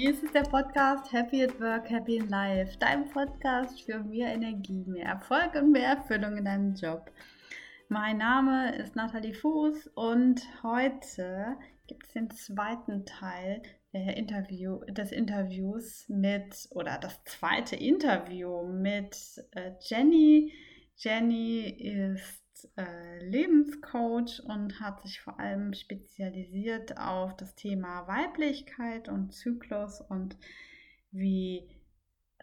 Dies ist der Podcast Happy at Work, Happy in Life. Dein Podcast für mehr Energie, mehr Erfolg und mehr Erfüllung in deinem Job. Mein Name ist Nathalie Fuß und heute gibt es den zweiten Teil Interview, des Interviews mit, oder das zweite Interview mit äh, Jenny. Jenny ist äh, Lebenscoach und hat sich vor allem spezialisiert auf das Thema Weiblichkeit und Zyklus und wie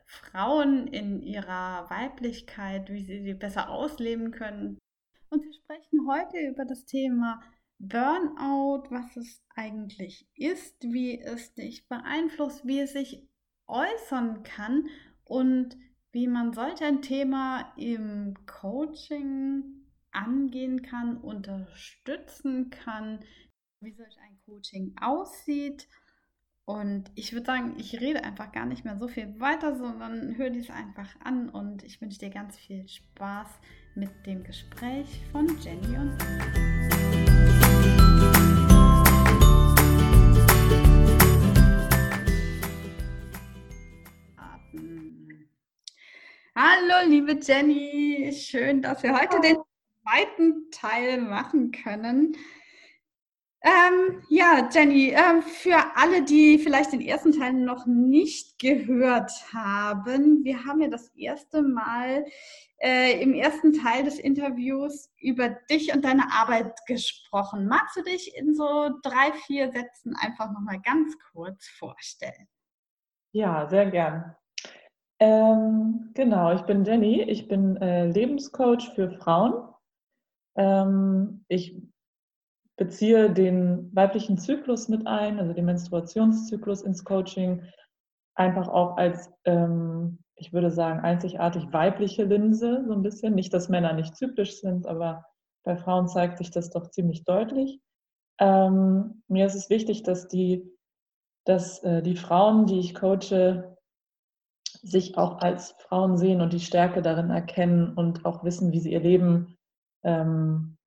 Frauen in ihrer Weiblichkeit, wie sie sie besser ausleben können. Und wir sprechen heute über das Thema Burnout, was es eigentlich ist, wie es dich beeinflusst, wie es sich äußern kann und wie man solch ein Thema im Coaching angehen kann, unterstützen kann, wie solch ein Coaching aussieht. Und ich würde sagen, ich rede einfach gar nicht mehr so viel weiter, sondern höre dies einfach an und ich wünsche dir ganz viel Spaß mit dem Gespräch von Jenny und mir. Hallo, liebe Jenny. Schön, dass wir heute den zweiten Teil machen können. Ähm, ja, Jenny, äh, für alle, die vielleicht den ersten Teil noch nicht gehört haben, wir haben ja das erste Mal äh, im ersten Teil des Interviews über dich und deine Arbeit gesprochen. Magst du dich in so drei, vier Sätzen einfach nochmal ganz kurz vorstellen? Ja, sehr gern. Ähm, genau, ich bin Jenny, ich bin äh, Lebenscoach für Frauen. Ähm, ich beziehe den weiblichen Zyklus mit ein, also den Menstruationszyklus ins Coaching, einfach auch als, ähm, ich würde sagen, einzigartig weibliche Linse, so ein bisschen. Nicht, dass Männer nicht zyklisch sind, aber bei Frauen zeigt sich das doch ziemlich deutlich. Ähm, mir ist es wichtig, dass die, dass äh, die Frauen, die ich coache, sich auch als Frauen sehen und die Stärke darin erkennen und auch wissen, wie sie ihr Leben ähm,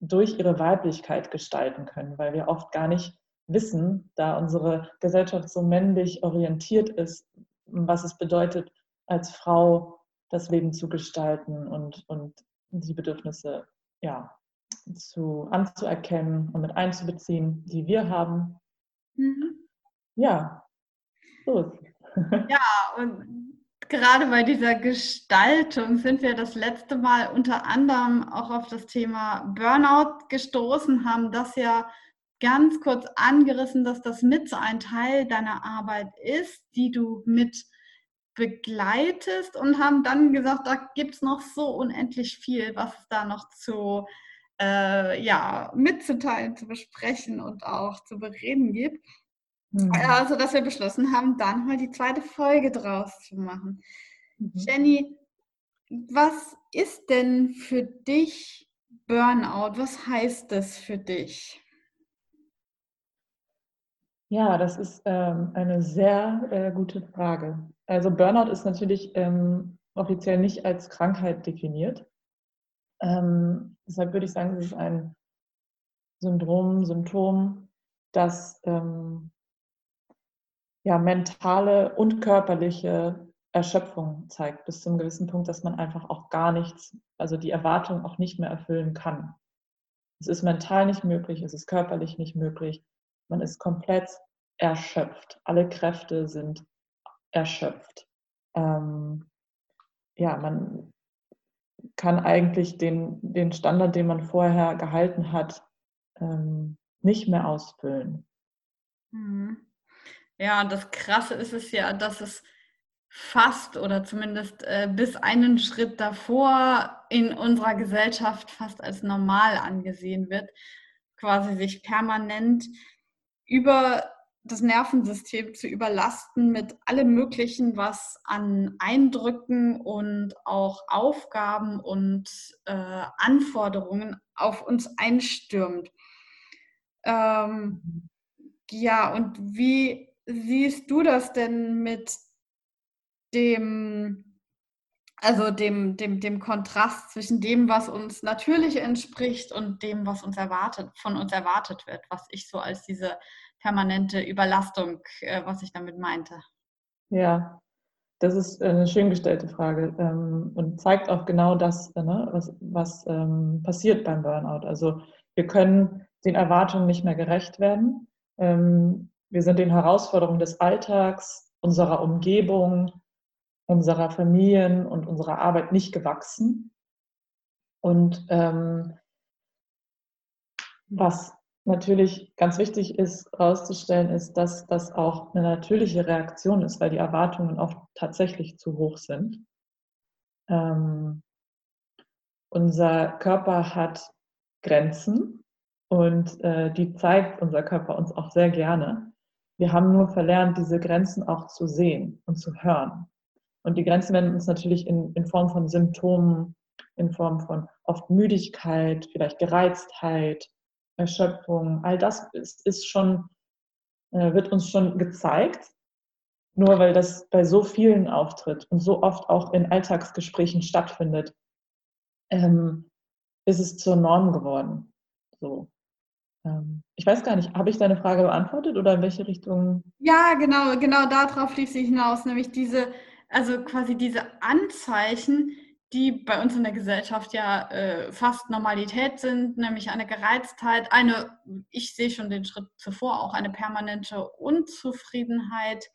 durch ihre Weiblichkeit gestalten können, weil wir oft gar nicht wissen, da unsere Gesellschaft so männlich orientiert ist, was es bedeutet, als Frau das Leben zu gestalten und, und die Bedürfnisse ja, zu, anzuerkennen und mit einzubeziehen, die wir haben. Mhm. Ja, so ist es. Ja, und gerade bei dieser Gestaltung sind wir das letzte Mal unter anderem auch auf das Thema Burnout gestoßen, haben das ja ganz kurz angerissen, dass das mit so ein Teil deiner Arbeit ist, die du mit begleitest und haben dann gesagt, da gibt es noch so unendlich viel, was es da noch zu äh, ja, mitzuteilen, zu besprechen und auch zu bereden gibt. Mhm. Also, dass wir beschlossen haben, dann mal die zweite Folge draus zu machen. Mhm. Jenny, was ist denn für dich Burnout? Was heißt das für dich? Ja, das ist ähm, eine sehr äh, gute Frage. Also Burnout ist natürlich ähm, offiziell nicht als Krankheit definiert. Ähm, deshalb würde ich sagen, es ist ein Syndrom, Symptom, das ähm, ja, mentale und körperliche Erschöpfung zeigt, bis zu einem gewissen Punkt, dass man einfach auch gar nichts, also die Erwartung auch nicht mehr erfüllen kann. Es ist mental nicht möglich, es ist körperlich nicht möglich. Man ist komplett erschöpft. Alle Kräfte sind erschöpft. Ähm, ja, man kann eigentlich den, den Standard, den man vorher gehalten hat, ähm, nicht mehr ausfüllen. Mhm. Ja, das Krasse ist es ja, dass es fast oder zumindest äh, bis einen Schritt davor in unserer Gesellschaft fast als normal angesehen wird, quasi sich permanent über das Nervensystem zu überlasten mit allem Möglichen, was an Eindrücken und auch Aufgaben und äh, Anforderungen auf uns einstürmt. Ähm, ja, und wie siehst du das denn mit dem also dem, dem, dem Kontrast zwischen dem, was uns natürlich entspricht und dem, was uns erwartet, von uns erwartet wird, was ich so als diese permanente Überlastung, äh, was ich damit meinte. Ja, das ist eine schön gestellte Frage ähm, und zeigt auch genau das, äh, ne, was, was ähm, passiert beim Burnout. Also wir können den Erwartungen nicht mehr gerecht werden. Ähm, wir sind den Herausforderungen des Alltags, unserer Umgebung, unserer Familien und unserer Arbeit nicht gewachsen. Und ähm, was natürlich ganz wichtig ist herauszustellen, ist, dass das auch eine natürliche Reaktion ist, weil die Erwartungen oft tatsächlich zu hoch sind. Ähm, unser Körper hat Grenzen und äh, die zeigt unser Körper uns auch sehr gerne. Wir haben nur verlernt, diese Grenzen auch zu sehen und zu hören. Und die Grenzen werden uns natürlich in, in Form von Symptomen, in Form von oft Müdigkeit, vielleicht Gereiztheit, Erschöpfung, all das ist, ist schon, äh, wird uns schon gezeigt. Nur weil das bei so vielen auftritt und so oft auch in Alltagsgesprächen stattfindet, ähm, ist es zur Norm geworden. So. Ähm, ich weiß gar nicht, habe ich deine Frage beantwortet oder in welche Richtung? Ja, genau, genau darauf lief sie hinaus, nämlich diese, also quasi diese Anzeichen, die bei uns in der Gesellschaft ja äh, fast Normalität sind, nämlich eine Gereiztheit, eine, ich sehe schon den Schritt zuvor, auch eine permanente Unzufriedenheit,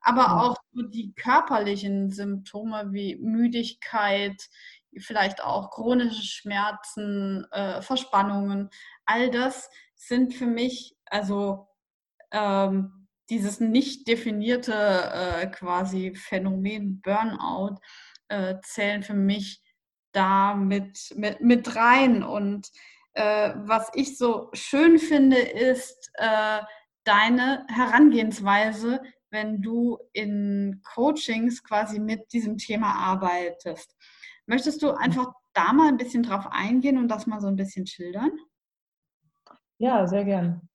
aber ja. auch die körperlichen Symptome wie Müdigkeit, vielleicht auch chronische Schmerzen, äh, Verspannungen, all das sind für mich, also ähm, dieses nicht definierte äh, quasi Phänomen Burnout äh, zählen für mich da mit, mit, mit rein. Und äh, was ich so schön finde, ist äh, deine Herangehensweise, wenn du in Coachings quasi mit diesem Thema arbeitest. Möchtest du einfach da mal ein bisschen drauf eingehen und das mal so ein bisschen schildern? Ja, sehr gern.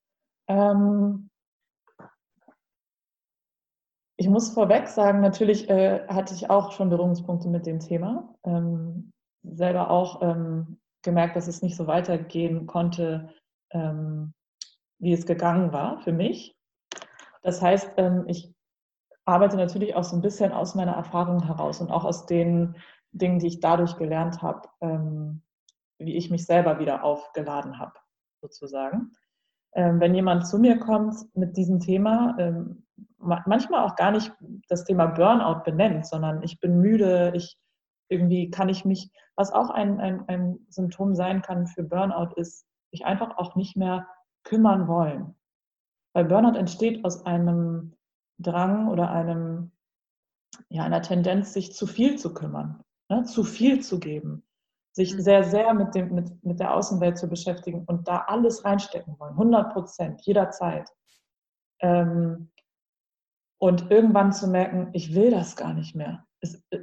Ähm, ich muss vorweg sagen, natürlich äh, hatte ich auch schon Berührungspunkte mit dem Thema. Ähm, selber auch ähm, gemerkt, dass es nicht so weitergehen konnte, ähm, wie es gegangen war für mich. Das heißt, ähm, ich arbeite natürlich auch so ein bisschen aus meiner Erfahrung heraus und auch aus den Dingen, die ich dadurch gelernt habe, ähm, wie ich mich selber wieder aufgeladen habe, sozusagen. Ähm, wenn jemand zu mir kommt mit diesem Thema, ähm, manchmal auch gar nicht das Thema Burnout benennt, sondern ich bin müde, ich irgendwie kann ich mich, was auch ein, ein, ein Symptom sein kann für Burnout, ist, sich einfach auch nicht mehr kümmern wollen. Weil Burnout entsteht aus einem Drang oder einem, ja, einer Tendenz, sich zu viel zu kümmern, ne, zu viel zu geben, sich mhm. sehr, sehr mit, dem, mit, mit der Außenwelt zu beschäftigen und da alles reinstecken wollen, 100 Prozent, jederzeit. Ähm, und irgendwann zu merken, ich will das gar nicht mehr. Es, äh,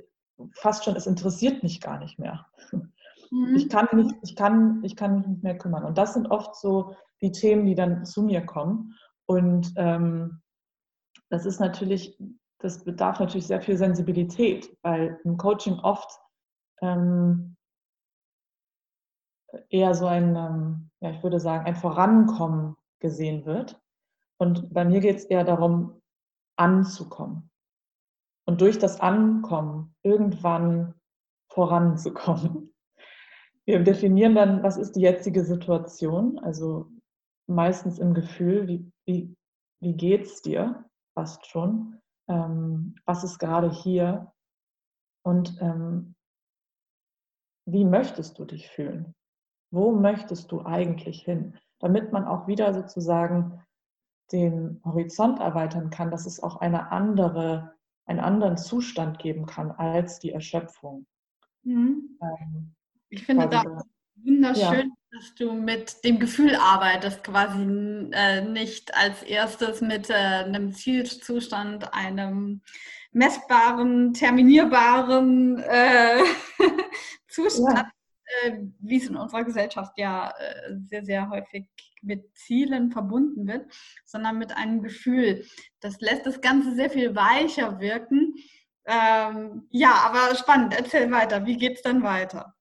fast schon, es interessiert mich gar nicht mehr. Mhm. Ich, kann nicht, ich, kann, ich kann mich nicht mehr kümmern. Und das sind oft so die Themen, die dann zu mir kommen. Und ähm, das ist natürlich, das bedarf natürlich sehr viel Sensibilität, weil im Coaching oft ähm, eher so ein, ähm, ja, ich würde sagen, ein Vorankommen gesehen wird. Und bei mir geht es eher darum, anzukommen. Und durch das Ankommen irgendwann voranzukommen. Wir definieren dann, was ist die jetzige Situation, also meistens im Gefühl, wie, wie, wie geht es dir, fast schon, ähm, was ist gerade hier und ähm, wie möchtest du dich fühlen? Wo möchtest du eigentlich hin? Damit man auch wieder sozusagen den Horizont erweitern kann, dass es auch eine andere, einen anderen Zustand geben kann als die Erschöpfung. Mhm. Ähm, ich finde da wunderschön, ja. dass du mit dem Gefühl arbeitest, quasi äh, nicht als erstes mit äh, einem Zielzustand, einem messbaren, terminierbaren äh, Zustand, ja. Äh, wie es in unserer Gesellschaft ja äh, sehr, sehr häufig mit Zielen verbunden wird, sondern mit einem Gefühl. Das lässt das Ganze sehr viel weicher wirken, Ähm, ja, aber spannend. Erzähl weiter. Wie geht es dann weiter?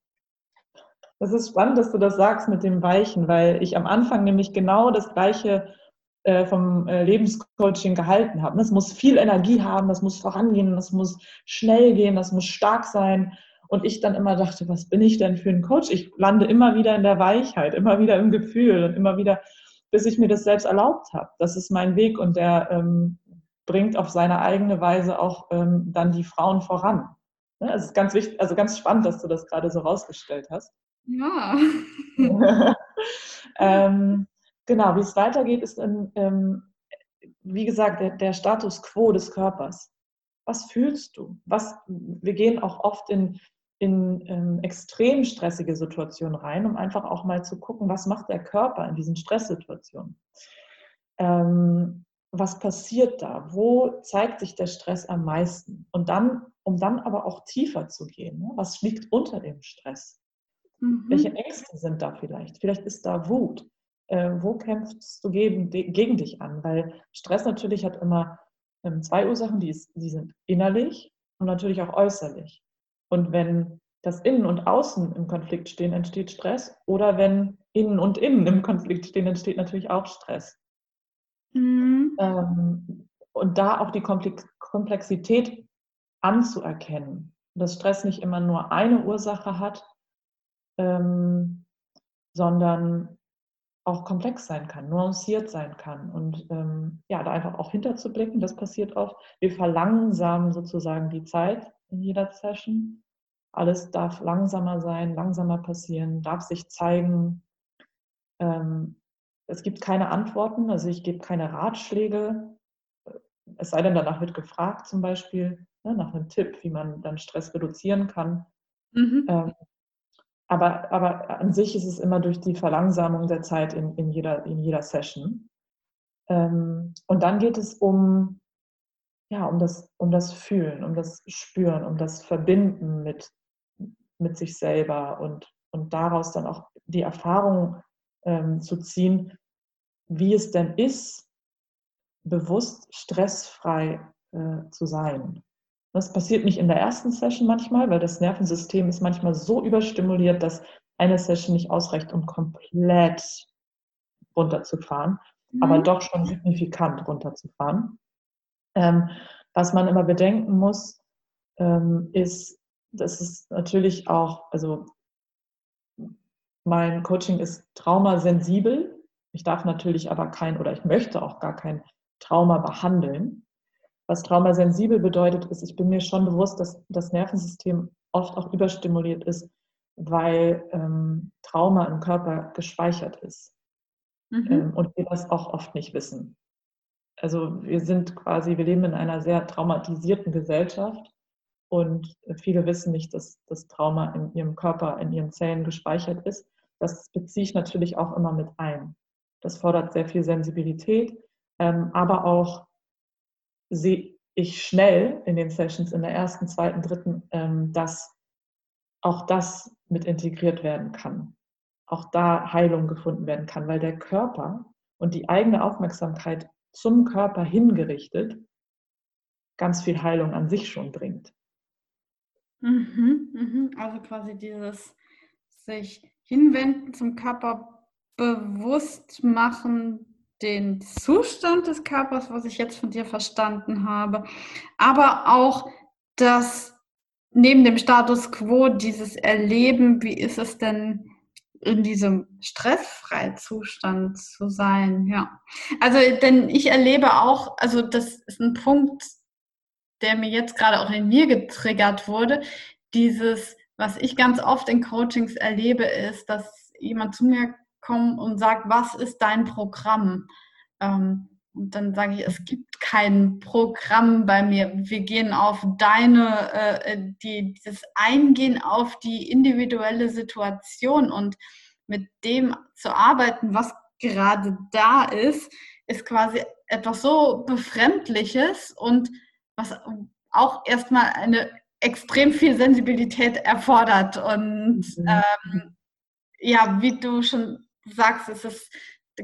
Das ist spannend, dass du das sagst mit dem Weichen, weil ich am Anfang nämlich genau das Gleiche äh, vom äh, Lebenscoaching gehalten habe. Es muss viel Energie haben, das muss vorangehen, das muss schnell gehen, das muss stark sein. Und ich dann immer dachte, was bin ich denn für ein Coach? Ich lande immer wieder in der Weichheit, immer wieder im Gefühl und immer wieder, bis ich mir das selbst erlaubt habe. Das ist mein Weg und der ähm, bringt auf seine eigene Weise auch ähm, dann die Frauen voran. Ne? Es ist ganz wichtig, also ganz spannend, dass du das gerade so rausgestellt hast. Ja. ähm, genau, wie es weitergeht, ist, in, ähm, wie gesagt, der, der, Status quo des Körpers. Was fühlst du? Was, wir gehen auch oft in, in ähm, extrem stressige Situationen rein, um einfach auch mal zu gucken, was macht der Körper in diesen Stresssituationen. Ähm, was passiert da? Wo zeigt sich der Stress am meisten? Und dann, um dann aber auch tiefer zu gehen, ne? was liegt unter dem Stress? Mhm. Welche Ängste sind da vielleicht? Vielleicht ist da Wut. Äh, wo kämpfst du gegen, gegen dich an? Weil Stress natürlich hat immer ähm, zwei Ursachen, die, ist, die sind innerlich und natürlich auch äußerlich. Und wenn das Innen und Außen im Konflikt stehen, entsteht Stress. Oder wenn Innen und Innen im Konflikt stehen, entsteht natürlich auch Stress. Mhm. Ähm, und da auch die Komplexität anzuerkennen, dass Stress nicht immer nur eine Ursache hat, ähm, sondern auch komplex sein kann, nuanciert sein kann. Und ähm, ja, da einfach auch hinterzublicken, das passiert oft. Wir verlangsamen sozusagen die Zeit in jeder Session. Alles darf langsamer sein, langsamer passieren, darf sich zeigen. Ähm, es gibt keine Antworten, also ich gebe keine Ratschläge. Es sei denn, danach wird gefragt zum Beispiel, ne, nach einem Tipp, wie man dann Stress reduzieren kann. Mhm. Ähm, aber, aber an sich ist es immer durch die Verlangsamung der Zeit in, in, jeder, in jeder Session. Ähm, und dann geht es um, ja, um, das, um das Fühlen, um das Spüren, um das Verbinden mit, mit sich selber und, und daraus dann auch die Erfahrung ähm, zu ziehen, wie es denn ist, bewusst stressfrei äh, zu sein. Das passiert nicht in der ersten Session manchmal, weil das Nervensystem ist manchmal so überstimuliert, dass eine Session nicht ausreicht, um komplett runterzufahren, mhm. aber doch schon signifikant runterzufahren. Ähm, was man immer bedenken muss, ähm, ist, dass es natürlich auch, also mein Coaching ist traumasensibel. Ich darf natürlich aber kein oder ich möchte auch gar kein Trauma behandeln. Was traumasensibel bedeutet, ist, ich bin mir schon bewusst, dass das Nervensystem oft auch überstimuliert ist, weil ähm, Trauma im Körper gespeichert ist. Mhm. Ähm, und wir das auch oft nicht wissen. Also wir sind quasi, wir leben in einer sehr traumatisierten Gesellschaft und viele wissen nicht, dass das Trauma in ihrem Körper, in ihren Zellen gespeichert ist. Das beziehe ich natürlich auch immer mit ein. Das fordert sehr viel Sensibilität, ähm, aber auch sehe ich schnell in den Sessions in der ersten, zweiten, dritten, ähm, dass auch das mit integriert werden kann. Auch da Heilung gefunden werden kann, weil der Körper und die eigene Aufmerksamkeit zum Körper hingerichtet ganz viel Heilung an sich schon bringt. Mhm, mhm. Also quasi dieses sich hinwenden zum Körper bewusst machen, den Zustand des Körpers, was ich jetzt von dir verstanden habe, aber auch das neben dem Status quo, dieses Erleben, wie ist es denn in diesem stressfreien Zustand zu sein, ja. Also, denn ich erlebe auch, also das ist ein Punkt, der mir jetzt gerade auch in mir getriggert wurde, dieses, was ich ganz oft in Coachings erlebe, ist, dass jemand zu mir kommen und sagt, was ist dein Programm? Ähm, und dann sage ich, es gibt kein Programm bei mir. Wir gehen auf deine, äh, die, das Eingehen auf die individuelle Situation und mit dem zu arbeiten, was gerade da ist, ist quasi etwas so Befremdliches und was auch erstmal eine extrem viel Sensibilität erfordert. Und mhm. ähm, ja, wie du schon sagst, es ist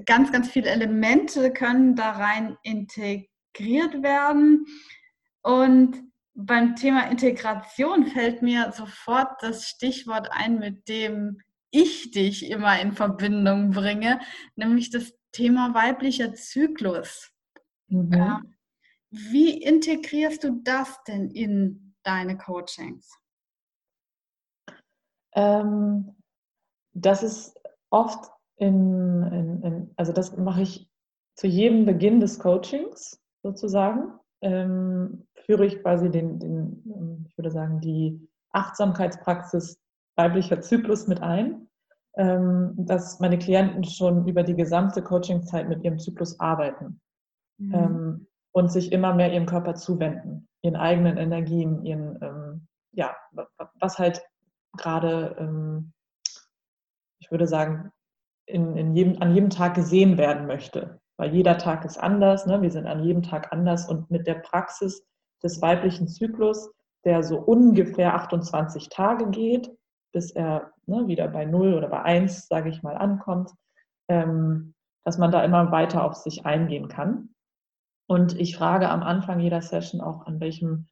ganz, ganz viele Elemente können da rein integriert werden. Und beim Thema Integration fällt mir sofort das Stichwort ein, mit dem ich dich immer in Verbindung bringe, nämlich das Thema weiblicher Zyklus. Mhm. Ähm, wie integrierst du das denn in deine Coachings? Ähm, das ist oft in, in, in, also das mache ich zu jedem Beginn des Coachings sozusagen, ähm, führe ich quasi den, den, ähm, ich würde sagen, die Achtsamkeitspraxis weiblicher Zyklus mit ein, ähm, dass meine Klienten schon über die gesamte Coachingzeit mit ihrem Zyklus arbeiten mhm. ähm, und sich immer mehr ihrem Körper zuwenden, ihren eigenen Energien, ihren, ähm, ja, was halt gerade, ähm, ich würde sagen, in, in jedem, an jedem Tag gesehen werden möchte. Weil jeder Tag ist anders, ne? wir sind an jedem Tag anders und mit der Praxis des weiblichen Zyklus, der so ungefähr 28 Tage geht, bis er ne, wieder bei 0 oder bei 1, sage ich mal, ankommt, ähm, dass man da immer weiter auf sich eingehen kann. Und ich frage am Anfang jeder Session auch, an welchem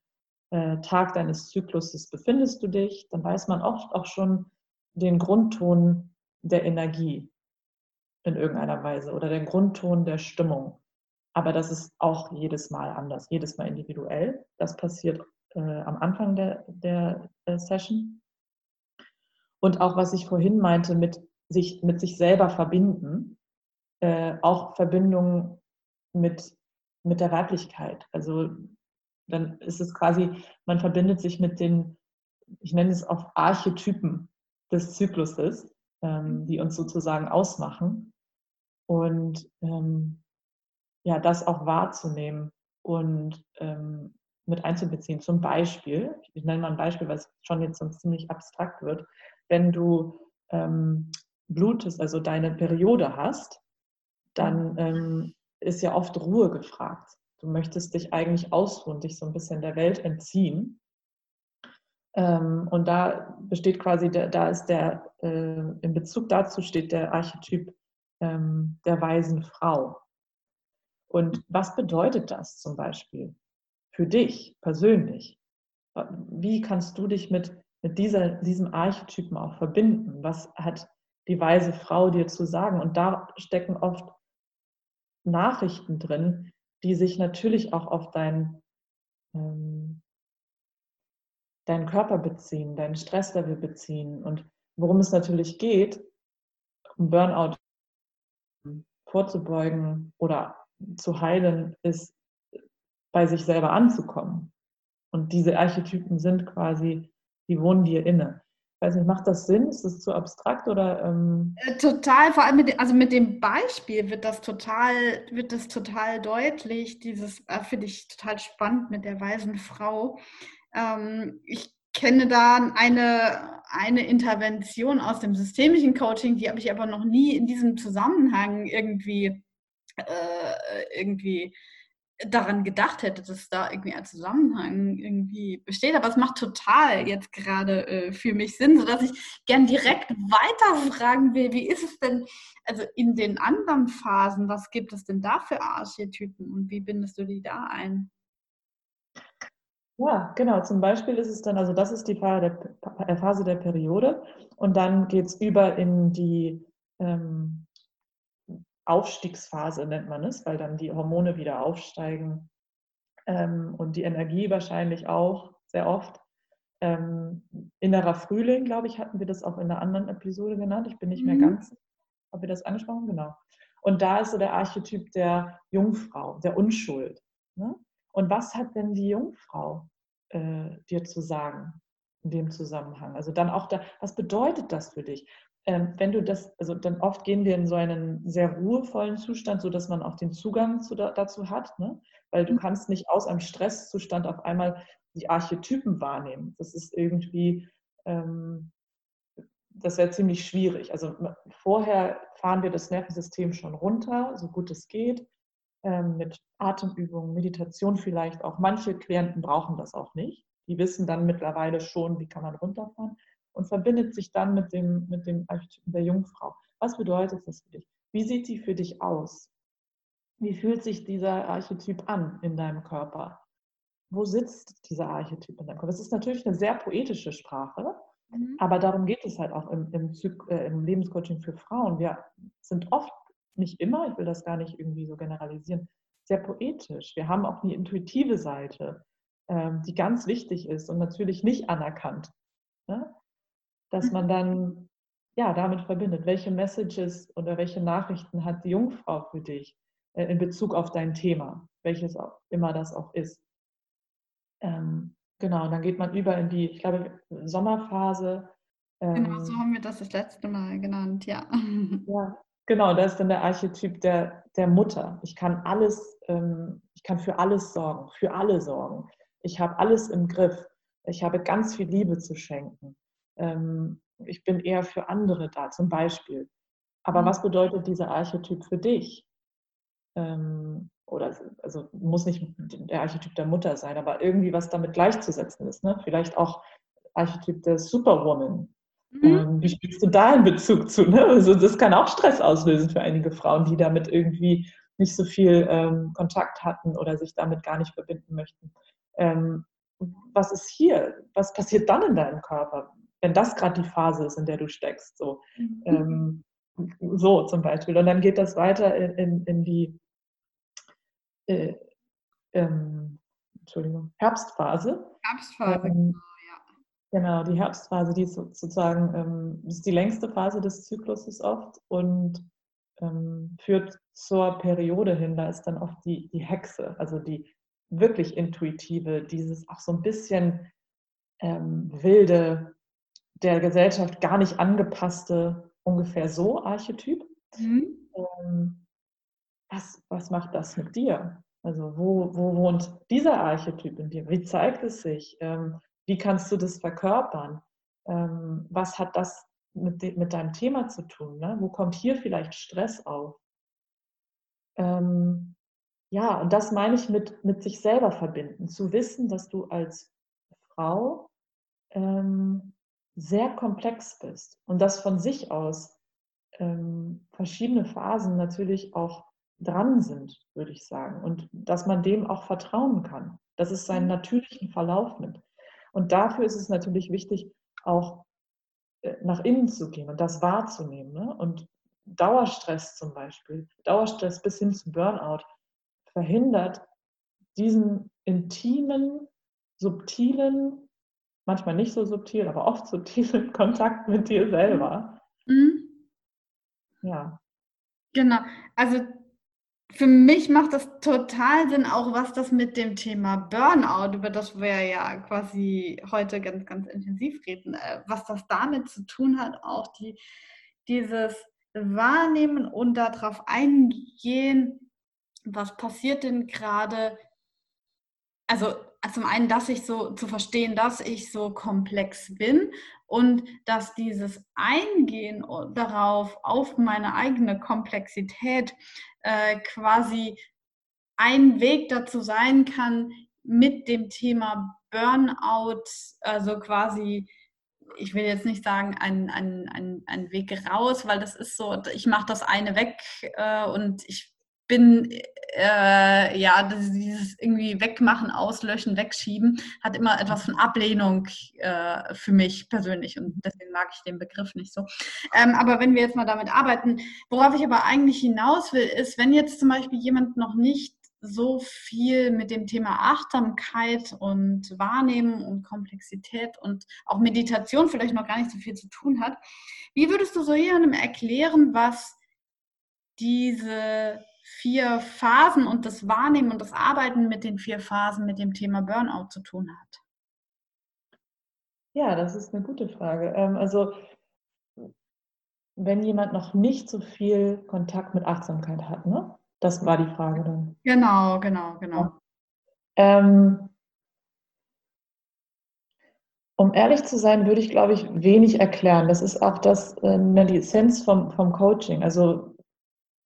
äh, Tag deines Zykluses befindest du dich. Dann weiß man oft auch schon den Grundton der Energie in irgendeiner Weise oder den Grundton der Stimmung. Aber das ist auch jedes Mal anders, jedes Mal individuell. Das passiert äh, am Anfang der, der, der, Session. Und auch was ich vorhin meinte, mit sich, mit sich selber verbinden, äh, auch Verbindung mit, mit der Weiblichkeit. Also dann ist es quasi, man verbindet sich mit den, ich nenne es auch Archetypen des Zykluses, ähm, die uns sozusagen ausmachen. Und ähm, ja, das auch wahrzunehmen und ähm, mit einzubeziehen. Zum Beispiel, ich nenne mal ein Beispiel, weil es schon jetzt sonst ziemlich abstrakt wird, wenn du ähm, blutest, also deine Periode hast, dann ähm, ist ja oft Ruhe gefragt. Du möchtest dich eigentlich ausruhen, dich so ein bisschen der Welt entziehen. Ähm, und da besteht quasi, da ist der, äh, in Bezug dazu steht der Archetyp ähm, der weisen Frau. Und was bedeutet das zum Beispiel für dich persönlich? Wie kannst du dich mit, mit dieser, diesem Archetypen auch verbinden? Was hat die weise Frau dir zu sagen? Und da stecken oft Nachrichten drin, die sich natürlich auch auf dein, ähm, deinen Körper beziehen, deinen Stresslevel beziehen. Und worum es natürlich geht, um Burnout vorzubeugen oder zu heilen, ist bei sich selber anzukommen. Und diese Archetypen sind quasi, die wohnen dir inne. Ich weiß nicht, macht das Sinn? Ist das zu abstrakt oder? Ähm äh, total, vor allem mit, also mit dem Beispiel wird das total, wird das total deutlich. Dieses äh, finde ich total spannend mit der weisen Frau. Ähm, ich kenne da eine, eine Intervention aus dem systemischen Coaching, die habe ich aber noch nie in diesem Zusammenhang irgendwie äh, irgendwie daran gedacht hätte, dass da irgendwie ein Zusammenhang irgendwie besteht. Aber es macht total jetzt gerade äh, für mich Sinn, sodass ich gern direkt weiterfragen will, wie ist es denn, also in den anderen Phasen, was gibt es denn da für Archetypen und wie bindest du die da ein? Ja, genau. Zum Beispiel ist es dann, also das ist die Phase der, der Periode und dann geht es über in die ähm, Aufstiegsphase nennt man es, weil dann die Hormone wieder aufsteigen ähm, und die Energie wahrscheinlich auch sehr oft. Ähm, innerer Frühling, glaube ich, hatten wir das auch in einer anderen Episode genannt. Ich bin nicht mehr mhm. ganz, habe wir das angesprochen? Genau. Und da ist so der Archetyp der Jungfrau, der Unschuld. Ne? Und was hat denn die Jungfrau äh, dir zu sagen in dem Zusammenhang? Also dann auch da, was bedeutet das für dich? ähm, wenn du das, also dann oft gehen wir in so einen sehr ruhevollen Zustand, sodass man auch den Zugang zu, dazu hat, ne? weil du mhm. kannst nicht aus einem Stresszustand auf einmal die Archetypen wahrnehmen. Das ist irgendwie, ähm, das wäre ziemlich schwierig. Also vorher fahren wir das Nervensystem schon runter, so gut es geht, mit Atemübungen, Meditation vielleicht auch. Manche Klienten brauchen das auch nicht. Die wissen dann mittlerweile schon, wie kann man runterfahren und verbindet sich dann mit dem, mit dem Archetypen der Jungfrau. Was bedeutet das für dich? Wie sieht sie für dich aus? Wie fühlt sich dieser Archetyp an in deinem Körper? wo sitzt dieser Archetyp in deinem Kopf? Das ist natürlich eine sehr poetische Sprache, Mhm. aber darum geht es halt auch im, im, äh, im Lebenscoaching für Frauen. Wir sind oft, nicht immer, ich will das gar nicht irgendwie so generalisieren, sehr poetisch. Wir haben auch eine intuitive Seite, ähm, die ganz wichtig ist und natürlich nicht anerkannt. Ne? Dass man dann ja damit verbindet, welche Messages oder welche Nachrichten hat die Jungfrau für dich äh, in Bezug auf dein Thema, welches auch immer das auch ist. Ähm, genau, und dann geht man über in die, ich glaube, Sommerphase. Genau, so Ähm, haben wir das das letzte Mal genannt, ja. ja, genau, da ist dann der Archetyp der, der Mutter. Ich kann alles, ähm, ich kann für alles sorgen, für alle sorgen. Ich habe alles im Griff. Ich habe ganz viel Liebe zu schenken. Ähm, ich bin eher für andere da, zum Beispiel. Aber Mhm. was bedeutet dieser Archetyp für dich? Ähm, oder also muss nicht der Archetyp der Mutter sein, aber irgendwie was damit gleichzusetzen ist. Ne? Vielleicht auch Archetyp der Superwoman. Mhm. Ähm, wie spielst du da in Bezug zu? Ne? Also das kann auch Stress auslösen für einige Frauen, die damit irgendwie nicht so viel ähm, Kontakt hatten oder sich damit gar nicht verbinden möchten. Ähm, was ist hier? Was passiert dann in deinem Körper, wenn das gerade die Phase ist, in der du steckst? So, Mhm. ähm, so zum Beispiel. Und dann geht das weiter in, in, in die äh, ähm, Entschuldigung, Herbstphase. Herbstphase, Ähm. Genau, die Herbstphase, die ist sozusagen ähm, ist die längste Phase des Zykluses oft und ähm, führt zur Periode hin. Da ist dann oft die, die Hexe, also die wirklich intuitive, dieses auch so ein bisschen ähm, wilde, der Gesellschaft gar nicht angepasste, ungefähr so Archetyp. Mhm. Ähm, was, was macht das mit dir? Also wo, wo wohnt dieser Archetyp in dir? Wie zeigt es sich? Ähm, wie kannst du das verkörpern? Ähm, was hat das mit, de, mit deinem Thema zu tun? Ne? Wo kommt hier vielleicht Stress auf? Ähm, ja, und das meine ich mit, mit sich selber verbinden. Zu wissen, dass du als Frau ähm, sehr komplex bist und dass von sich aus ähm, verschiedene Phasen natürlich auch dran sind, würde ich sagen. Und dass man dem auch vertrauen kann, dass es seinen natürlichen Verlauf nimmt. Und dafür ist es natürlich wichtig, auch äh, nach innen zu gehen und das wahrzunehmen. Ne? Und Dauerstress zum Beispiel, Dauerstress bis hin zu Burnout, verhindert diesen intimen, subtilen, manchmal nicht so subtil, aber oft subtilen Kontakt mit dir selber. Mhm. Ja. Genau. Also für mich macht das total Sinn, auch was das mit dem Thema Burnout, über das wir ja quasi heute ganz, ganz intensiv reden, äh, was das damit zu tun hat, auch die, dieses Wahrnehmen und darauf eingehen, was passiert denn gerade. Also zum einen, dass ich so zu verstehen, dass ich so komplex bin und dass dieses Eingehen darauf, auf meine eigene Komplexität, äh, quasi ein Weg dazu sein kann, mit dem Thema Burnout, also quasi, ich will jetzt nicht sagen, ein, ein, ein, ein Weg raus, weil das ist so, ich mache das eine weg äh, und ich bin, äh, ja, dieses irgendwie wegmachen, auslöschen, wegschieben, hat immer etwas von Ablehnung äh, für mich persönlich und deswegen mag ich den Begriff nicht so. Ähm, aber wenn wir jetzt mal damit arbeiten, worauf ich aber eigentlich hinaus will, ist, wenn jetzt zum Beispiel jemand noch nicht so viel mit dem Thema Achtsamkeit und Wahrnehmen und Komplexität und auch Meditation vielleicht noch gar nicht so viel zu tun hat, wie würdest du so jemandem erklären, was diese vier Phasen und das Wahrnehmen und das Arbeiten mit den vier Phasen mit dem Thema Burnout zu tun hat? Ja, das ist eine gute Frage. Ähm, also wenn jemand noch nicht so viel Kontakt mit Achtsamkeit hat, ne? Das war die Frage dann. Genau, genau, genau. Ähm, um ehrlich zu sein, würde ich, glaube ich, wenig erklären. Das ist auch das, äh, die Essenz vom, vom Coaching. Also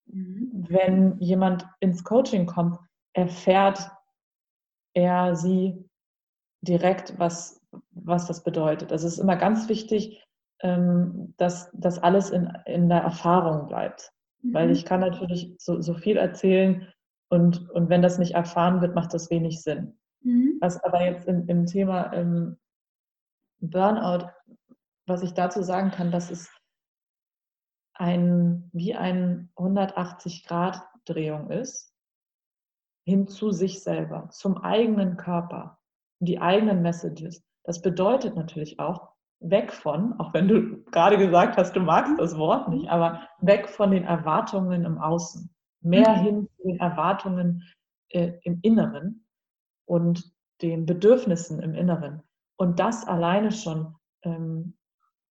Mhm. Wenn jemand ins Coaching kommt, erfährt er sie direkt, was, was das bedeutet. Also es ist immer ganz wichtig, ähm, dass das alles in, in der Erfahrung bleibt. Weil Mhm. ich kann natürlich so, so viel erzählen und, und wenn das nicht erfahren wird, macht das wenig Sinn. Mhm. Was aber jetzt im, im Thema ähm, Burnout, was ich dazu sagen kann, das ist ein, wie ein 180-Grad-Drehung ist, hin zu sich selber, zum eigenen Körper, die eigenen Messages. Das bedeutet natürlich auch, weg von, auch wenn du gerade gesagt hast, du magst das Wort nicht, aber weg von den Erwartungen im Außen, mehr mhm. hin zu den Erwartungen äh, im Inneren und den Bedürfnissen im Inneren. Und das alleine schon ähm,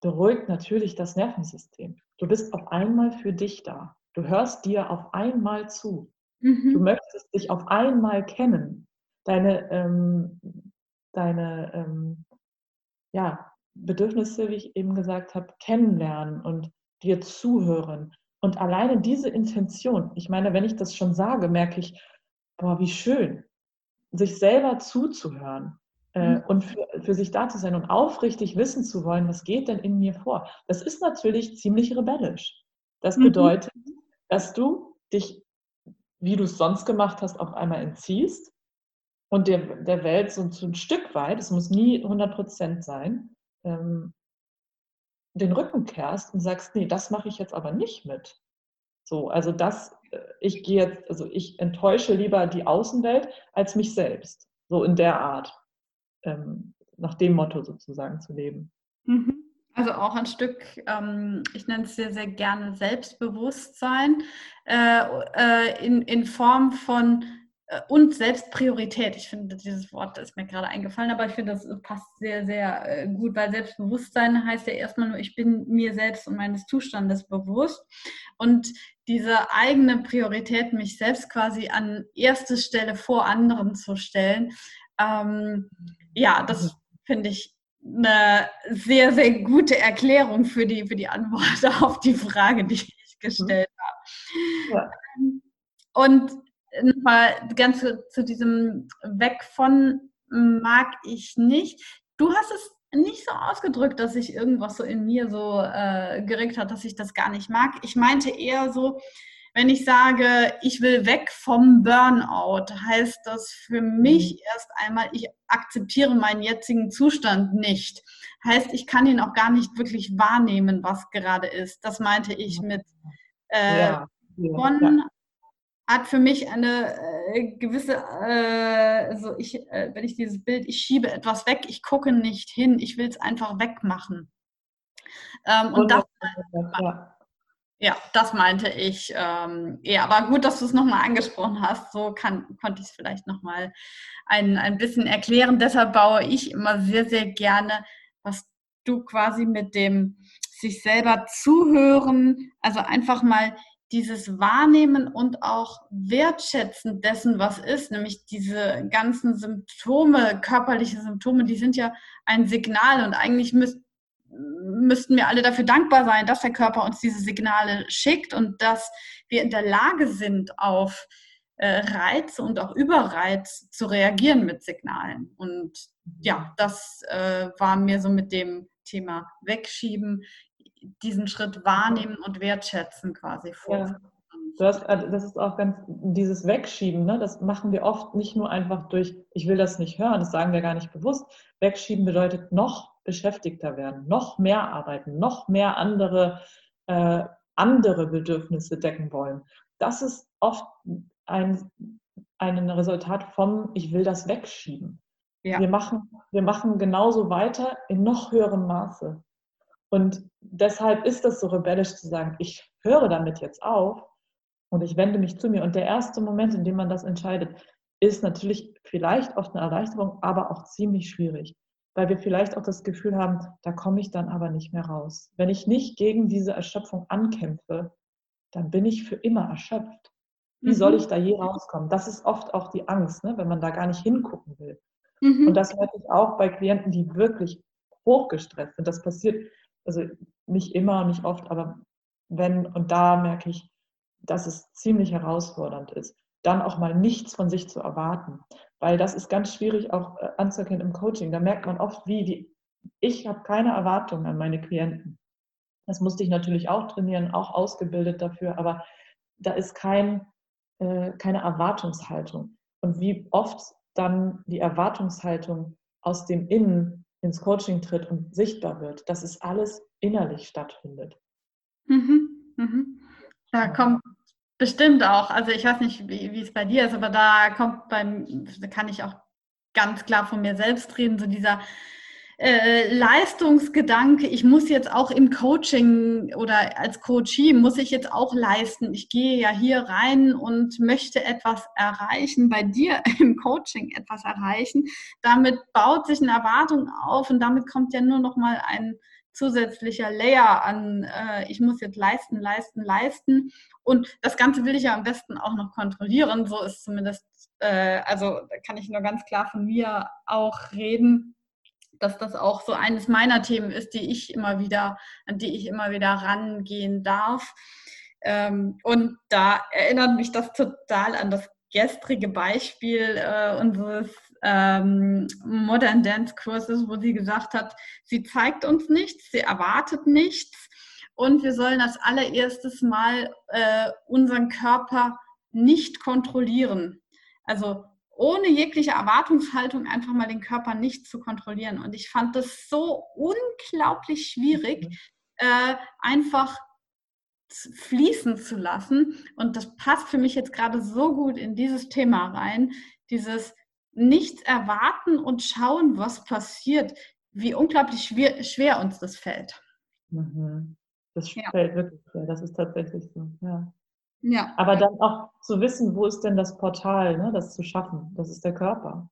beruhigt natürlich das Nervensystem. Du bist auf einmal für dich da. Du hörst dir auf einmal zu. Mhm. Du möchtest dich auf einmal kennen. Deine, ähm, deine ähm, ja, Bedürfnisse, wie ich eben gesagt habe, kennenlernen und dir zuhören. Und alleine diese Intention, ich meine, wenn ich das schon sage, merke ich, boah, wie schön, sich selber zuzuhören mhm. und für, für sich da zu sein und aufrichtig wissen zu wollen, was geht denn in mir vor. Das ist natürlich ziemlich rebellisch. Das mhm. bedeutet, mhm. dass du dich, wie du es sonst gemacht hast, auf einmal entziehst und der, der Welt so, so ein Stück weit, es muss nie 100 Prozent sein, ähm, den Rücken kehrst und sagst, nee, das mache ich jetzt aber nicht mit. So, also das, äh, ich gehe jetzt, also ich enttäusche lieber die Außenwelt als mich selbst. So in der Art, ähm, nach dem Motto sozusagen zu leben. Mhm. Also auch ein Stück, ähm, ich nenne es sehr, sehr gerne Selbstbewusstsein äh, äh, in, in Form von äh, und Selbstpriorität. Ich finde, dieses Wort ist mir gerade eingefallen, aber ich finde, das passt sehr, sehr äh, gut, weil Selbstbewusstsein heißt ja erstmal nur, ich bin mir selbst und meines Zustandes bewusst. Und diese eigene Priorität, mich selbst quasi an erste Stelle vor anderen zu stellen, ähm, ja, das mhm. finde ich eine sehr, sehr gute Erklärung für die, für die Antwort auf die Frage, die ich gestellt habe. Ja. Und nochmal ganz zu, zu diesem Weg von mag ich nicht. Du hast es nicht so ausgedrückt, dass sich irgendwas so in mir so äh, geregt hat, dass ich das gar nicht mag. Ich meinte eher so, wenn ich sage, ich will weg vom Burnout, heißt das für mich mhm. erst einmal, ich akzeptiere meinen jetzigen Zustand nicht. Heißt, ich kann ihn auch gar nicht wirklich wahrnehmen, was gerade ist. Das meinte ich mit äh, ja. von ja hat für mich eine äh, gewisse, äh, also ich, äh, wenn ich dieses Bild, ich schiebe etwas weg, ich gucke nicht hin, ich will es einfach wegmachen. Ähm, und das, ja. Ja. das meinte ich. Ähm, ja, aber gut, dass du es nochmal angesprochen hast. So kann, konnte ich es vielleicht nochmal ein, ein bisschen erklären. Deshalb baue ich immer sehr, sehr gerne, was du quasi mit dem sich selber zuhören, also einfach mal dieses Wahrnehmen und auch Wertschätzen dessen, was ist, nämlich diese ganzen Symptome, körperliche Symptome, die sind ja ein Signal und eigentlich müsst, müssten wir alle dafür dankbar sein, dass der Körper uns diese Signale schickt und dass wir in der Lage sind, auf äh, Reiz und auch Überreiz zu reagieren mit Signalen. Und ja, das äh, war mir so mit dem Thema Wegschieben diesen Schritt wahrnehmen und wertschätzen quasi vor. Ja. Du hast, also das ist auch ganz dieses Wegschieben, ne? das machen wir oft nicht nur einfach durch, ich will das nicht hören, das sagen wir gar nicht bewusst. Wegschieben bedeutet noch beschäftigter werden, noch mehr arbeiten, noch mehr andere, äh, andere Bedürfnisse decken wollen. Das ist oft ein, ein Resultat vom, ich will das wegschieben. Ja. Wir, machen, wir machen genauso weiter in noch höherem Maße. Und deshalb ist das so rebellisch zu sagen, ich höre damit jetzt auf und ich wende mich zu mir. Und der erste Moment, in dem man das entscheidet, ist natürlich vielleicht oft eine Erleichterung, aber auch ziemlich schwierig, weil wir vielleicht auch das Gefühl haben, da komme ich dann aber nicht mehr raus. Wenn ich nicht gegen diese Erschöpfung ankämpfe, dann bin ich für immer erschöpft. Wie mhm. soll ich da je rauskommen? Das ist oft auch die Angst, ne, wenn man da gar nicht hingucken will. Mhm. Und das merke ich auch bei Klienten, die wirklich hochgestresst sind. Das passiert also nicht immer, nicht oft, aber wenn, und da merke ich, dass es ziemlich herausfordernd ist, dann auch mal nichts von sich zu erwarten. Weil das ist ganz schwierig auch äh, anzuerkennen im Coaching. Da merkt man oft, wie die, ich habe keine Erwartungen an meine Klienten. Das musste ich natürlich auch trainieren, auch ausgebildet dafür, aber da ist kein, äh, keine Erwartungshaltung. Und wie oft dann die Erwartungshaltung aus dem Innen ins Coaching tritt und sichtbar wird, dass es alles innerlich stattfindet. Mhm, mhm. Da kommt bestimmt auch, also ich weiß nicht, wie, wie es bei dir ist, aber da kommt beim, da kann ich auch ganz klar von mir selbst reden, so dieser äh, Leistungsgedanke, ich muss jetzt auch im Coaching oder als Coachie muss ich jetzt auch leisten. Ich gehe ja hier rein und möchte etwas erreichen, bei dir im Coaching etwas erreichen. Damit baut sich eine Erwartung auf und damit kommt ja nur noch mal ein zusätzlicher Layer an, äh, ich muss jetzt leisten, leisten, leisten. Und das Ganze will ich ja am besten auch noch kontrollieren. So ist zumindest, äh, also da kann ich nur ganz klar von mir auch reden dass das auch so eines meiner Themen ist, die ich immer wieder, an die ich immer wieder rangehen darf. Ähm, und da erinnert mich das total an das gestrige Beispiel äh, unseres ähm, Modern Dance Kurses, wo sie gesagt hat, sie zeigt uns nichts, sie erwartet nichts und wir sollen als allererstes mal äh, unseren Körper nicht kontrollieren. Also ohne jegliche Erwartungshaltung einfach mal den Körper nicht zu kontrollieren. Und ich fand das so unglaublich schwierig, mhm. äh, einfach fließen zu lassen. Und das passt für mich jetzt gerade so gut in dieses Thema rein, dieses Nichts erwarten und schauen, was passiert, wie unglaublich schwer, schwer uns das fällt. Mhm. Das ja. fällt wirklich schwer, das ist tatsächlich so, ja. Ja. Aber dann auch zu wissen, wo ist denn das Portal, ne, das zu schaffen, das ist der Körper.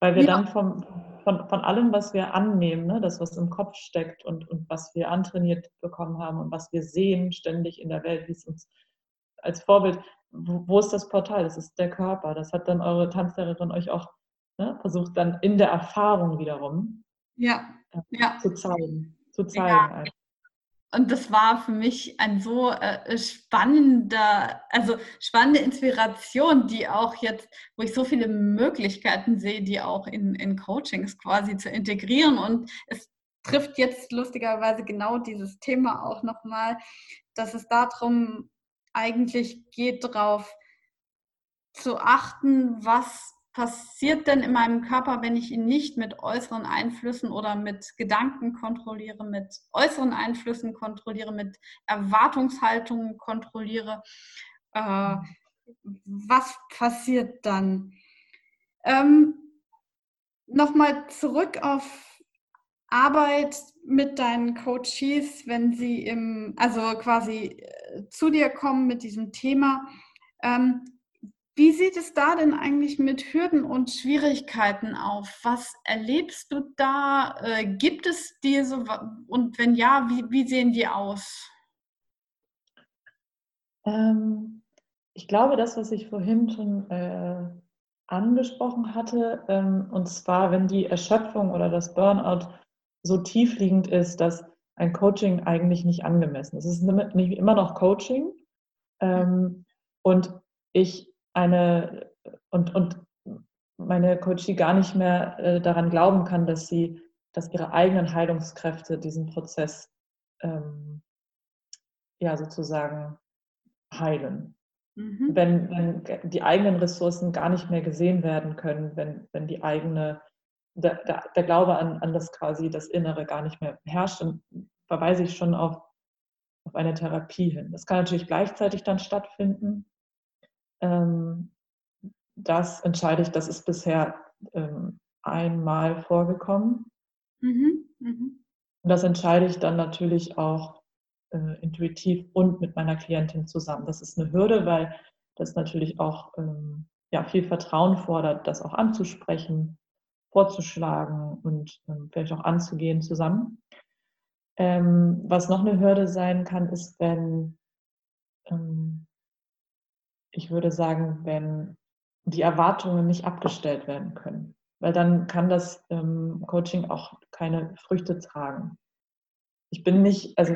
Weil wir ja. dann vom, von, von allem, was wir annehmen, ne, das, was im Kopf steckt und, und was wir antrainiert bekommen haben und was wir sehen ständig in der Welt, wie es uns als Vorbild, wo, wo, ist das Portal? Das ist der Körper. Das hat dann eure Tanzlehrerin euch auch ne, versucht, dann in der Erfahrung wiederum ja. Äh, ja. zu zeigen. Zu zeigen. Ja und das war für mich ein so äh, spannender, also spannende Inspiration, die auch jetzt, wo ich so viele Möglichkeiten sehe, die auch in, in Coachings quasi zu integrieren. Und es trifft jetzt lustigerweise genau dieses Thema auch nochmal, dass es darum eigentlich geht, darauf zu achten, was passiert denn in meinem Körper, wenn ich ihn nicht mit äußeren Einflüssen oder mit Gedanken kontrolliere, mit äußeren Einflüssen kontrolliere, mit Erwartungshaltungen kontrolliere? Äh, was passiert dann? Ähm, Nochmal zurück auf Arbeit mit deinen Coaches, wenn sie im, also quasi äh, zu dir kommen mit diesem Thema. Ähm, wie sieht es da denn eigentlich mit Hürden und Schwierigkeiten auf? Was erlebst du da? Äh, gibt es dir so und wenn ja, wie, wie sehen die aus? Ähm, ich glaube, das, was ich vorhin schon äh, angesprochen hatte, ähm, und zwar, wenn die Erschöpfung oder das Burnout so tiefliegend ist, dass ein Coaching eigentlich nicht angemessen ist. Es ist immer noch Coaching. Ähm, und ich eine und, und meine Coachie gar nicht mehr äh, daran glauben kann, dass sie, dass ihre eigenen Heilungskräfte diesen Prozess ähm, ja sozusagen heilen. Mhm. Wenn, wenn die eigenen Ressourcen gar nicht mehr gesehen werden können, wenn, wenn die eigene, der, der, der Glaube an, an das quasi das Innere gar nicht mehr herrscht, dann verweise ich schon auf, auf eine Therapie hin. Das kann natürlich gleichzeitig dann stattfinden, ähm, das entscheide ich, das ist bisher ähm, einmal vorgekommen. Mhm, mhm. Und das entscheide ich dann natürlich auch äh, intuitiv und mit meiner Klientin zusammen. Das ist eine Hürde, weil das natürlich auch ähm, ja, viel Vertrauen fordert, das auch anzusprechen, vorzuschlagen und ähm, vielleicht auch anzugehen zusammen. Ähm, was noch eine Hürde sein kann, ist, wenn ähm, ich würde sagen, wenn die Erwartungen nicht abgestellt werden können. Weil dann kann das ähm, Coaching auch keine Früchte tragen. Ich bin nicht, also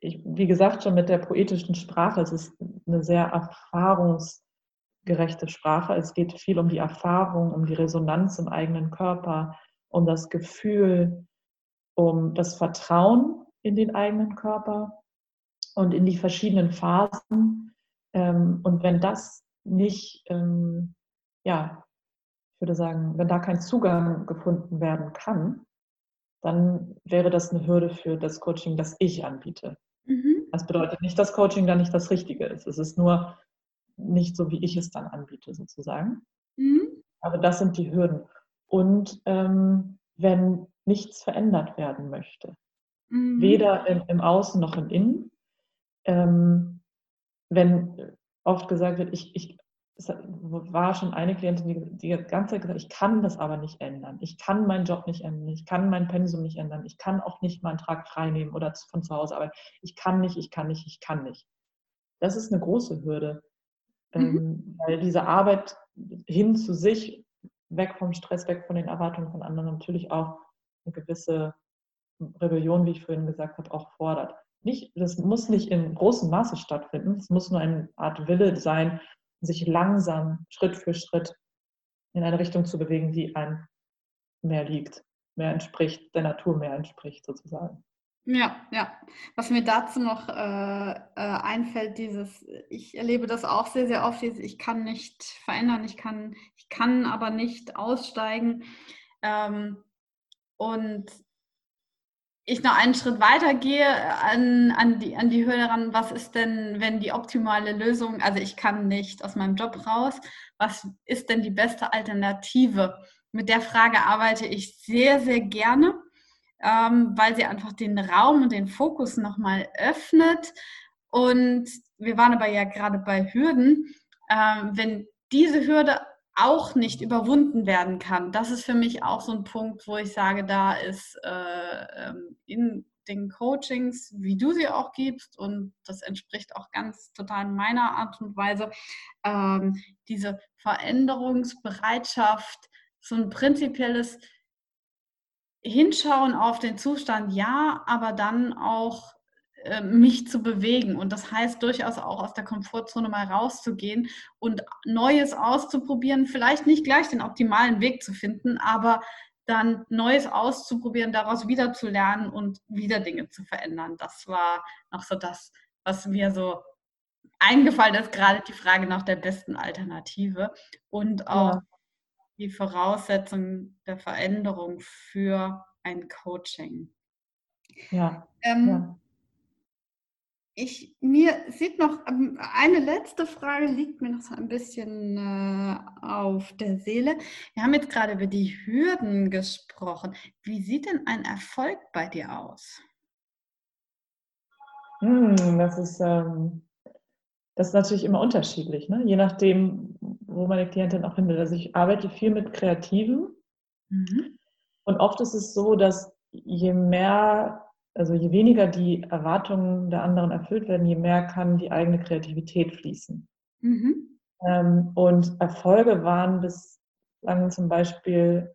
ich, wie gesagt, schon mit der poetischen Sprache, es ist eine sehr erfahrungsgerechte Sprache. Es geht viel um die Erfahrung, um die Resonanz im eigenen Körper, um das Gefühl, um das Vertrauen in den eigenen Körper und in die verschiedenen Phasen ähm, und wenn das nicht ähm, ja, würde sagen, wenn da kein Zugang gefunden werden kann, dann wäre das eine Hürde für das Coaching, das ich anbiete. Mhm. Das bedeutet nicht, dass Coaching dann nicht das Richtige ist. Es ist nur nicht so, wie ich es dann anbiete, sozusagen. Mhm. Aber das sind die Hürden. Und ähm, wenn nichts verändert werden möchte, mhm. weder im, im, Außen noch im Innen, ähm, wenn oft gesagt wird, ich, ich es war schon eine Klientin, die die ganze Zeit gesagt ich kann das aber nicht ändern. Ich kann meinen Job nicht ändern. Ich kann mein Pensum nicht ändern. Ich kann auch nicht meinen Tag frei nehmen oder von zu Hause arbeiten. Ich kann nicht, ich kann nicht, ich kann nicht. Das ist eine große Hürde, mhm. Ähm, weil diese Arbeit hin zu sich, weg vom Stress, weg von den Erwartungen von anderen natürlich auch eine gewisse Rebellion, wie ich vorhin gesagt habe, auch fordert. Nicht, das muss nicht in großem Maße stattfinden. Es muss nur eine Art Wille sein, sich langsam, Schritt für Schritt in eine Richtung zu bewegen, die einem mehr liegt, mehr entspricht, der Natur mehr entspricht sozusagen. Ja, ja. Was mir dazu noch äh, äh, einfällt, dieses, ich erlebe das auch sehr, sehr oft, dieses, ich kann nicht verändern, ich kann, ich kann aber nicht aussteigen. Ähm, und ich noch einen Schritt weiter gehe an, an, die, an die Höhe ran, was ist denn, wenn die optimale Lösung, also ich kann nicht aus meinem Job raus, was ist denn die beste Alternative? Mit der Frage arbeite ich sehr, sehr gerne, ähm, weil sie einfach den Raum und den Fokus nochmal öffnet. Und wir waren aber ja gerade bei Hürden. Ähm, wenn diese Hürde auch nicht überwunden werden kann. Das ist für mich auch so ein Punkt, wo ich sage, da ist äh, ähm, in den Coachings, wie du sie auch gibst, und das entspricht auch ganz total meiner Art und Weise, ähm, diese Veränderungsbereitschaft, so ein prinzipielles Hinschauen auf den Zustand, ja, aber dann auch mich zu bewegen. Und das heißt durchaus auch aus der Komfortzone mal rauszugehen und Neues auszuprobieren, vielleicht nicht gleich den optimalen Weg zu finden, aber dann Neues auszuprobieren, daraus wieder zu lernen und wieder Dinge zu verändern. Das war noch so das, was mir so eingefallen ist, gerade die Frage nach der besten Alternative und auch ja. die Voraussetzung der Veränderung für ein Coaching. Ja. Ähm, ja. Ich, mir sieht noch, ähm, eine letzte Frage liegt mir noch so ein bisschen äh, auf der Seele. Wir haben jetzt gerade über die Hürden gesprochen. Wie sieht denn ein Erfolg bei dir aus? Hm, das, ist, ähm, das ist natürlich immer unterschiedlich, ne? je nachdem, wo meine Klientin auch findet. Also ich arbeite viel mit Kreativen mhm. und oft ist es so, dass je mehr also je weniger die Erwartungen der anderen erfüllt werden, je mehr kann die eigene Kreativität fließen. Mhm. Ähm, und Erfolge waren bislang zum Beispiel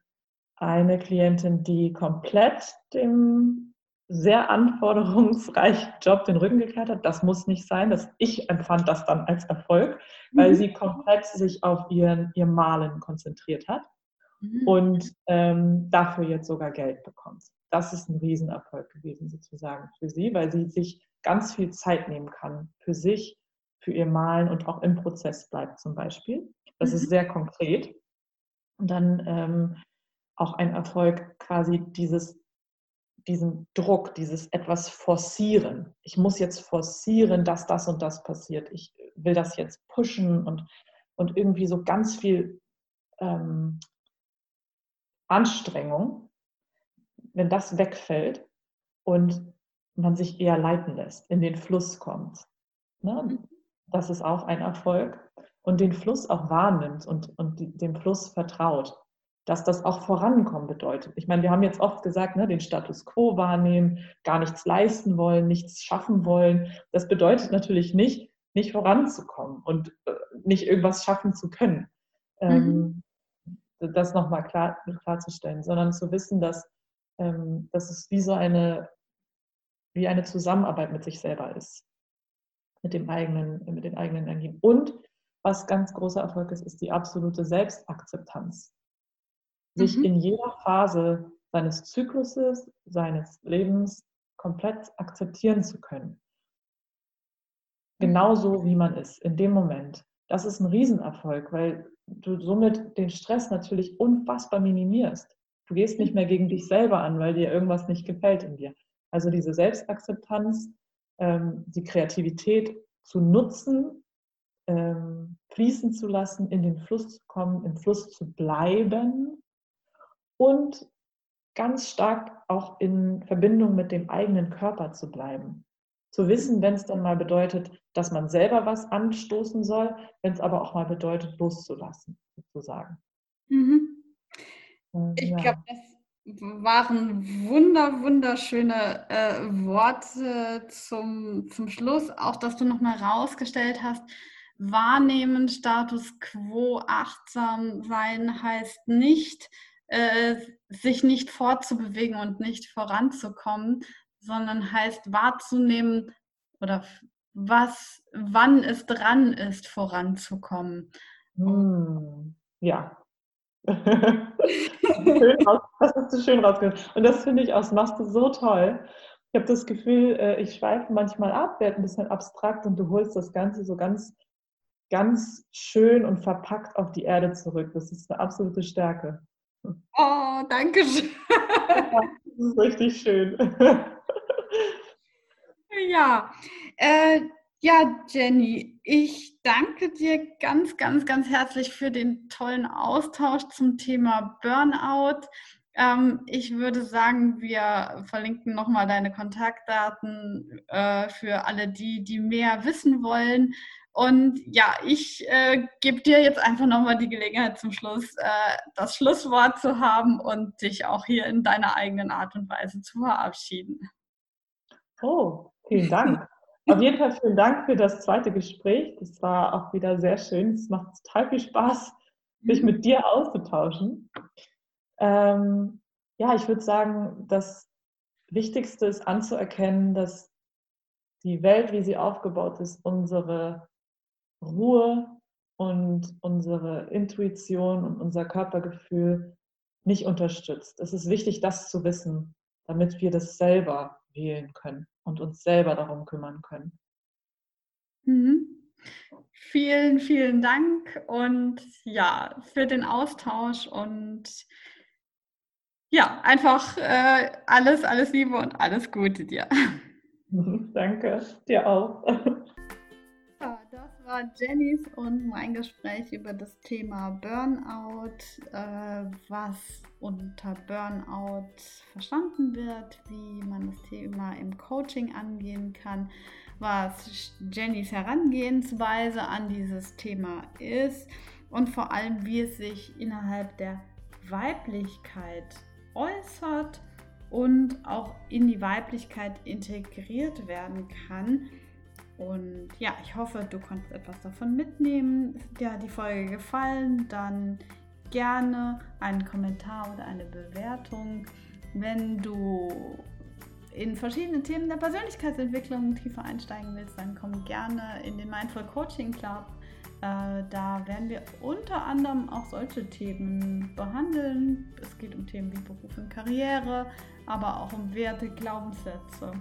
eine Klientin, die komplett dem sehr anforderungsreichen Job den Rücken gekehrt hat. Das muss nicht sein. Das, ich empfand das dann als Erfolg, weil mhm. sie komplett sich auf ihren, ihr Malen konzentriert hat mhm. und ähm, dafür jetzt sogar Geld bekommt das ist ein Riesenerfolg gewesen sozusagen für sie, weil sie sich ganz viel Zeit nehmen kann für sich, für ihr Malen und auch im Prozess bleibt zum Beispiel. Das mhm. ist sehr konkret. Und dann ähm, auch ein Erfolg quasi dieses, diesen Druck, dieses etwas forcieren. Ich muss jetzt forcieren, dass das und das passiert. Ich will das jetzt pushen und, und irgendwie so ganz viel ähm, Anstrengung wenn das wegfällt und man sich eher leiten lässt, in den Fluss kommt. Ne? Mhm. Das ist auch ein Erfolg. Und den Fluss auch wahrnimmt und, und die, dem Fluss vertraut, dass das auch Vorankommen bedeutet. Ich meine, wir haben jetzt oft gesagt, ne, den Status quo wahrnehmen, gar nichts leisten wollen, nichts schaffen wollen. Das bedeutet natürlich nicht, nicht voranzukommen und äh, nicht irgendwas schaffen zu können. Mhm. Ähm, das nochmal klar, klarzustellen, sondern zu wissen, dass ähm, dass es wie so eine, wie eine Zusammenarbeit mit sich selber ist, mit, dem eigenen, mit den eigenen Energien. Und was ganz großer Erfolg ist, ist die absolute Selbstakzeptanz. Sich mhm. in jeder Phase seines Zykluses, seines Lebens komplett akzeptieren zu können. Genauso wie man ist, in dem Moment. das ist ein Riesenerfolg, weil du somit den Stress natürlich unfassbar minimierst. Du gehst nicht mehr gegen dich selber an, weil dir irgendwas nicht gefällt in dir. Also diese Selbstakzeptanz, ähm, die Kreativität zu nutzen, ähm, fließen zu lassen, in den Fluss zu kommen, im Fluss zu bleiben und ganz stark auch in Verbindung mit dem eigenen Körper zu bleiben. Zu wissen, wenn es dann mal bedeutet, dass man selber was anstoßen soll, wenn es aber auch mal bedeutet, loszulassen, sozusagen. Mhm. Äh, ich ja. glaube, das waren wunder, wunderschöne äh, Worte zum, zum Schluss. Auch, dass du nochmal rausgestellt hast, wahrnehmen, Status quo, achtsam sein heißt nicht, äh, sich nicht fortzubewegen und nicht voranzukommen, sondern heißt wahrzunehmen oder was, wann es dran ist, voranzukommen. Hm, ja. Das hast du schön rausgehört. Und das finde ich auch, das machst du so toll. Ich habe das Gefühl, äh, ich schweife manchmal ab, werde ein bisschen abstrakt und du holst das Ganze so ganz, ganz schön und verpackt auf die Erde zurück. Das ist eine absolute Stärke. Oh, danke schön. das ist richtig schön. Ja, äh, ja, Jenny, ich danke dir ganz, ganz, ganz herzlich für den tollen Austausch zum Thema Burnout. Ähm, ich würde sagen, wir verlinken nochmal deine Kontaktdaten äh, für alle die, die mehr wissen wollen. Und ja, ich äh, gebe dir jetzt einfach nochmal die Gelegenheit zum Schluss, äh, das Schlusswort zu haben und dich auch hier in deiner eigenen Art und Weise zu verabschieden. Oh, vielen Dank. Auf jeden Fall vielen Dank für das zweite Gespräch. Das war auch wieder sehr schön. Es macht total viel Spaß, sich mit dir auszutauschen. Ähm, ja, ich würde sagen, das Wichtigste ist anzuerkennen, dass die Welt, wie sie aufgebaut ist, unsere Ruhe und unsere Intuition und unser Körpergefühl nicht unterstützt. Es ist wichtig, das zu wissen, damit wir das selber wählen können und uns selber darum kümmern können. Mhm. Vielen, vielen Dank und ja, für den Austausch und ja, einfach äh, alles, alles Liebe und alles Gute dir. Danke, dir auch. War Jennys und mein Gespräch über das Thema Burnout, äh, was unter Burnout verstanden wird, wie man das Thema im Coaching angehen kann, was Jennys Herangehensweise an dieses Thema ist und vor allem, wie es sich innerhalb der Weiblichkeit äußert und auch in die Weiblichkeit integriert werden kann und ja, ich hoffe, du konntest etwas davon mitnehmen. Ist dir die Folge gefallen, dann gerne einen Kommentar oder eine Bewertung. Wenn du in verschiedene Themen der Persönlichkeitsentwicklung tiefer einsteigen willst, dann komm gerne in den Mindful Coaching Club. Äh, da werden wir unter anderem auch solche Themen behandeln. Es geht um Themen wie Beruf und Karriere, aber auch um Werte, Glaubenssätze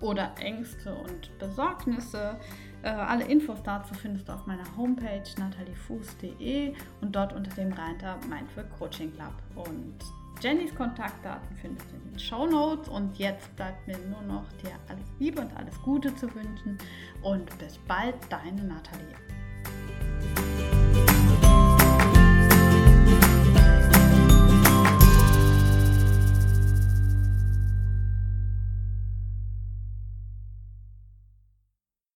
oder Ängste und Besorgnisse. Äh, alle Infos dazu findest du auf meiner Homepage nataliefuß.de und dort unter dem Reiter Mindful Coaching Club. Und Jennys Kontaktdaten findest du in den Show Notes. Und jetzt bleibt mir nur noch dir alles Liebe und alles Gute zu wünschen. Und bis bald, deine Nathalie.